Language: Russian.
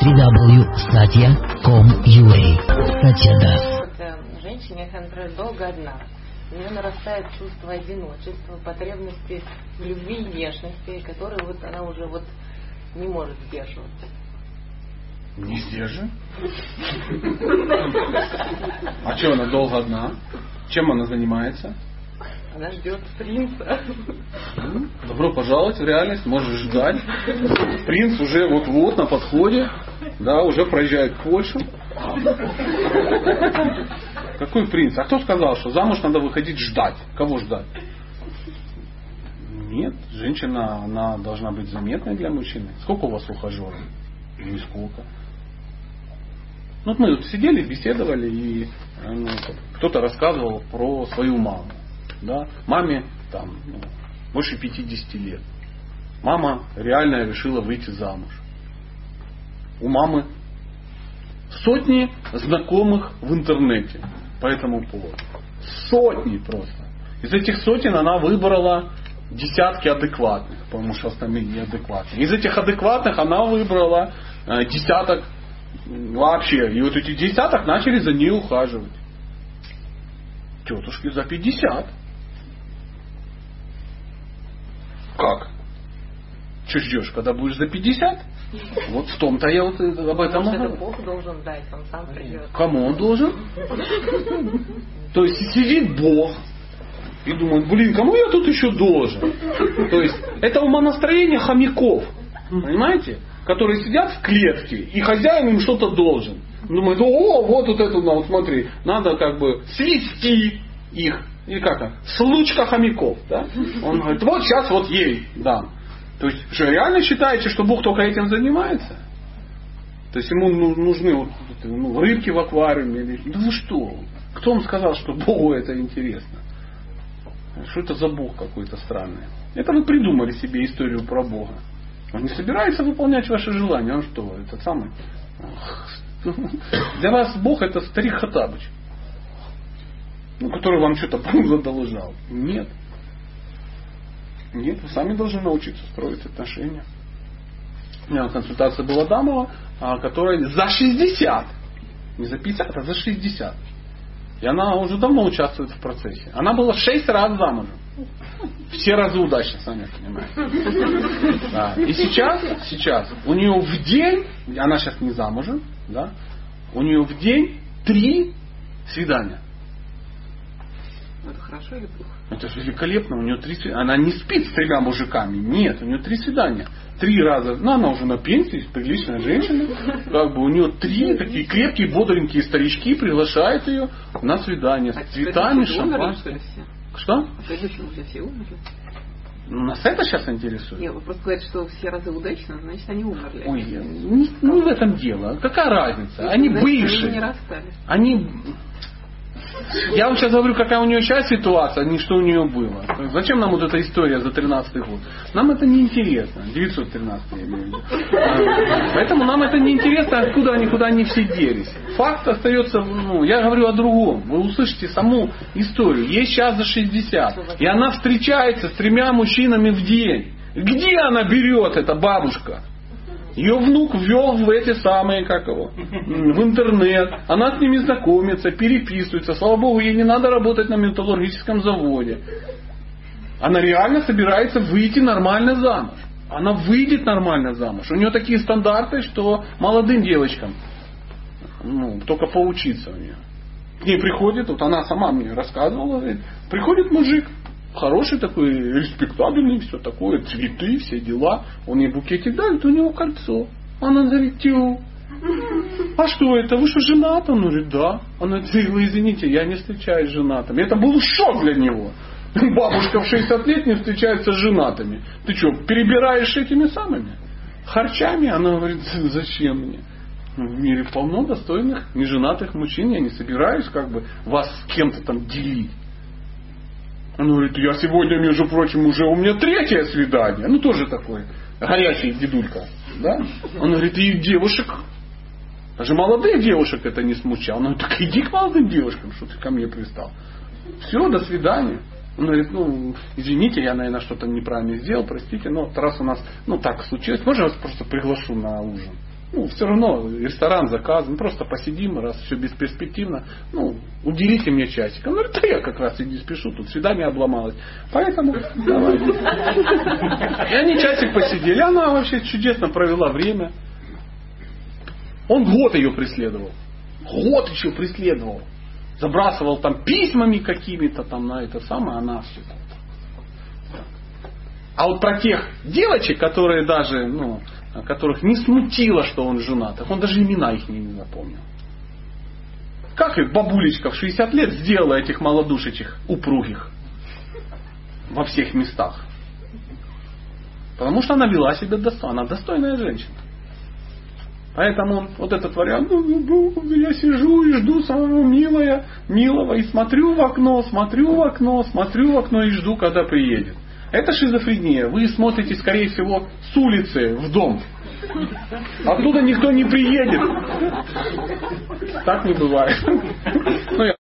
www.satya.com.ua Satya Das. Женщине, которая долго одна, у нее нарастает чувство одиночества, потребности в любви и нежности, которые вот она уже вот не может сдерживать. Не сдержи. А что она долго одна? Чем она занимается? Она ждет принца. Добро пожаловать в реальность, можешь ждать. Принц уже вот-вот на подходе, да, уже проезжает Польшу. Какой принц? А кто сказал, что замуж надо выходить ждать? Кого ждать? Нет, женщина, она должна быть заметной для мужчины. Сколько у вас ухажеров? Нисколько. Ну, вот мы тут сидели, беседовали, и ну, кто-то рассказывал про свою маму. Да? Маме там ну, больше 50 лет. Мама реально решила выйти замуж. У мамы сотни знакомых в интернете по этому поводу. Сотни просто. Из этих сотен она выбрала десятки адекватных, потому что остальные неадекватные. Из этих адекватных она выбрала э, десяток вообще. И вот эти десяток начали за ней ухаживать. Тетушки за 50. Как? Что ждешь, когда будешь за 50? Вот в том-то я вот об этом Может, это Бог должен дать, он сам придет. Кому он должен? То есть сидит Бог и думает, блин, кому я тут еще должен? То есть это умонастроение хомяков. Понимаете? Которые сидят в клетке, и хозяин им что-то должен. Думает, о, вот вот это, ну, вот смотри, надо как бы свести их. Или как это? Случка хомяков. Да? Он говорит, вот сейчас вот ей дам. То есть, что реально считаете, что Бог только этим занимается? То есть ему ну, нужны вот, ну, рыбки в аквариуме? Или... Да вы что? Кто вам сказал, что Богу это интересно? Что это за Бог какой-то странный? Это вы придумали себе историю про Бога. Он не собирается выполнять ваши желания. Он что, этот самый? Для вас Бог это старик Хатабыч, ну, который вам что-то задолжал. Нет. Нет, вы сами должны научиться строить отношения. У меня консультация была дамова, которая за 60, не за 50, а за 60. И она уже давно участвует в процессе. Она была 6 раз замужем. Все разы удачно, сами понимаете. Да. И сейчас, сейчас у нее в день, она сейчас не замужем, да, у нее в день три свидания. Это хорошо или плохо? Это же великолепно. У нее три свидания. Она не спит с тремя мужиками. Нет, у нее три свидания. Три раза. Ну, она уже на пенсии, приличная женщина. Как бы у нее три такие крепкие, бодренькие старички приглашают ее на свидание с А цветами, предыдущие шампанским. что? Что? А предыдущие уже все умерли? Ну, Нас это сейчас интересует? Нет, вы просто говорите, что все разы удачно, значит они умерли. Ой, не, не в этом дело. Какая разница? Они Значит, Они не бывшие. расстались. Они... Я вам сейчас говорю, какая у нее сейчас ситуация, а не что у нее было. Зачем нам вот эта история за 13 год? Нам это не интересно. 913 я имею в виду. А, Поэтому нам это не интересно, откуда они, куда они все делись. Факт остается, ну, я говорю о другом. Вы услышите саму историю. Ей сейчас за 60. И она встречается с тремя мужчинами в день. Где она берет, эта бабушка? Ее внук ввел в эти самые, как его, в интернет. Она с ними знакомится, переписывается. Слава Богу, ей не надо работать на металлургическом заводе. Она реально собирается выйти нормально замуж. Она выйдет нормально замуж. У нее такие стандарты, что молодым девочкам ну, только поучиться у нее. К ней приходит, вот она сама мне рассказывала, говорит, приходит мужик, хороший такой, респектабельный, все такое, цветы, все дела. Он ей букетик дает, у него кольцо. Она говорит, а что это, вы что, женат? Он говорит, да. Она говорит, вы извините, я не встречаюсь с женатыми. Это был шок для него. Бабушка в 60 лет не встречается с женатыми. Ты что, перебираешь этими самыми? Харчами? Она говорит, зачем мне? В мире полно достойных, неженатых мужчин. Я не собираюсь как бы вас с кем-то там делить. Он говорит, я сегодня, между прочим, уже у меня третье свидание. Ну, тоже такой горячий дедулька. Да? Он говорит, и девушек, даже молодых девушек это не смущало. Он говорит, так иди к молодым девушкам, что ты ко мне пристал. Все, до свидания. Он говорит, ну, извините, я, наверное, что-то неправильно сделал, простите, но раз у нас, ну, так случилось, можно я вас просто приглашу на ужин? Ну, все равно ресторан заказан, просто посидим, раз все бесперспективно, ну, уделите мне часик. Он говорит, да я как раз и не спешу, тут свидание обломалось. Поэтому давай. И они часик посидели, она вообще чудесно провела время. Он год ее преследовал. Год еще преследовал. Забрасывал там письмами какими-то там на это самое, она все. А вот про тех девочек, которые даже, ну, которых не смутило, что он женат, он даже имена их не запомнил. Как их бабулечка в 60 лет сделала этих молодушечек упругих во всех местах? Потому что она вела себя достойно. Она достойная женщина. Поэтому вот этот вариант, ну, ну, ну, я сижу и жду самого милого, милого, и смотрю в окно, смотрю в окно, смотрю в окно и жду, когда приедет. Это шизофрения. Вы смотрите, скорее всего, с улицы в дом. Оттуда никто не приедет. Так не бывает. Ну,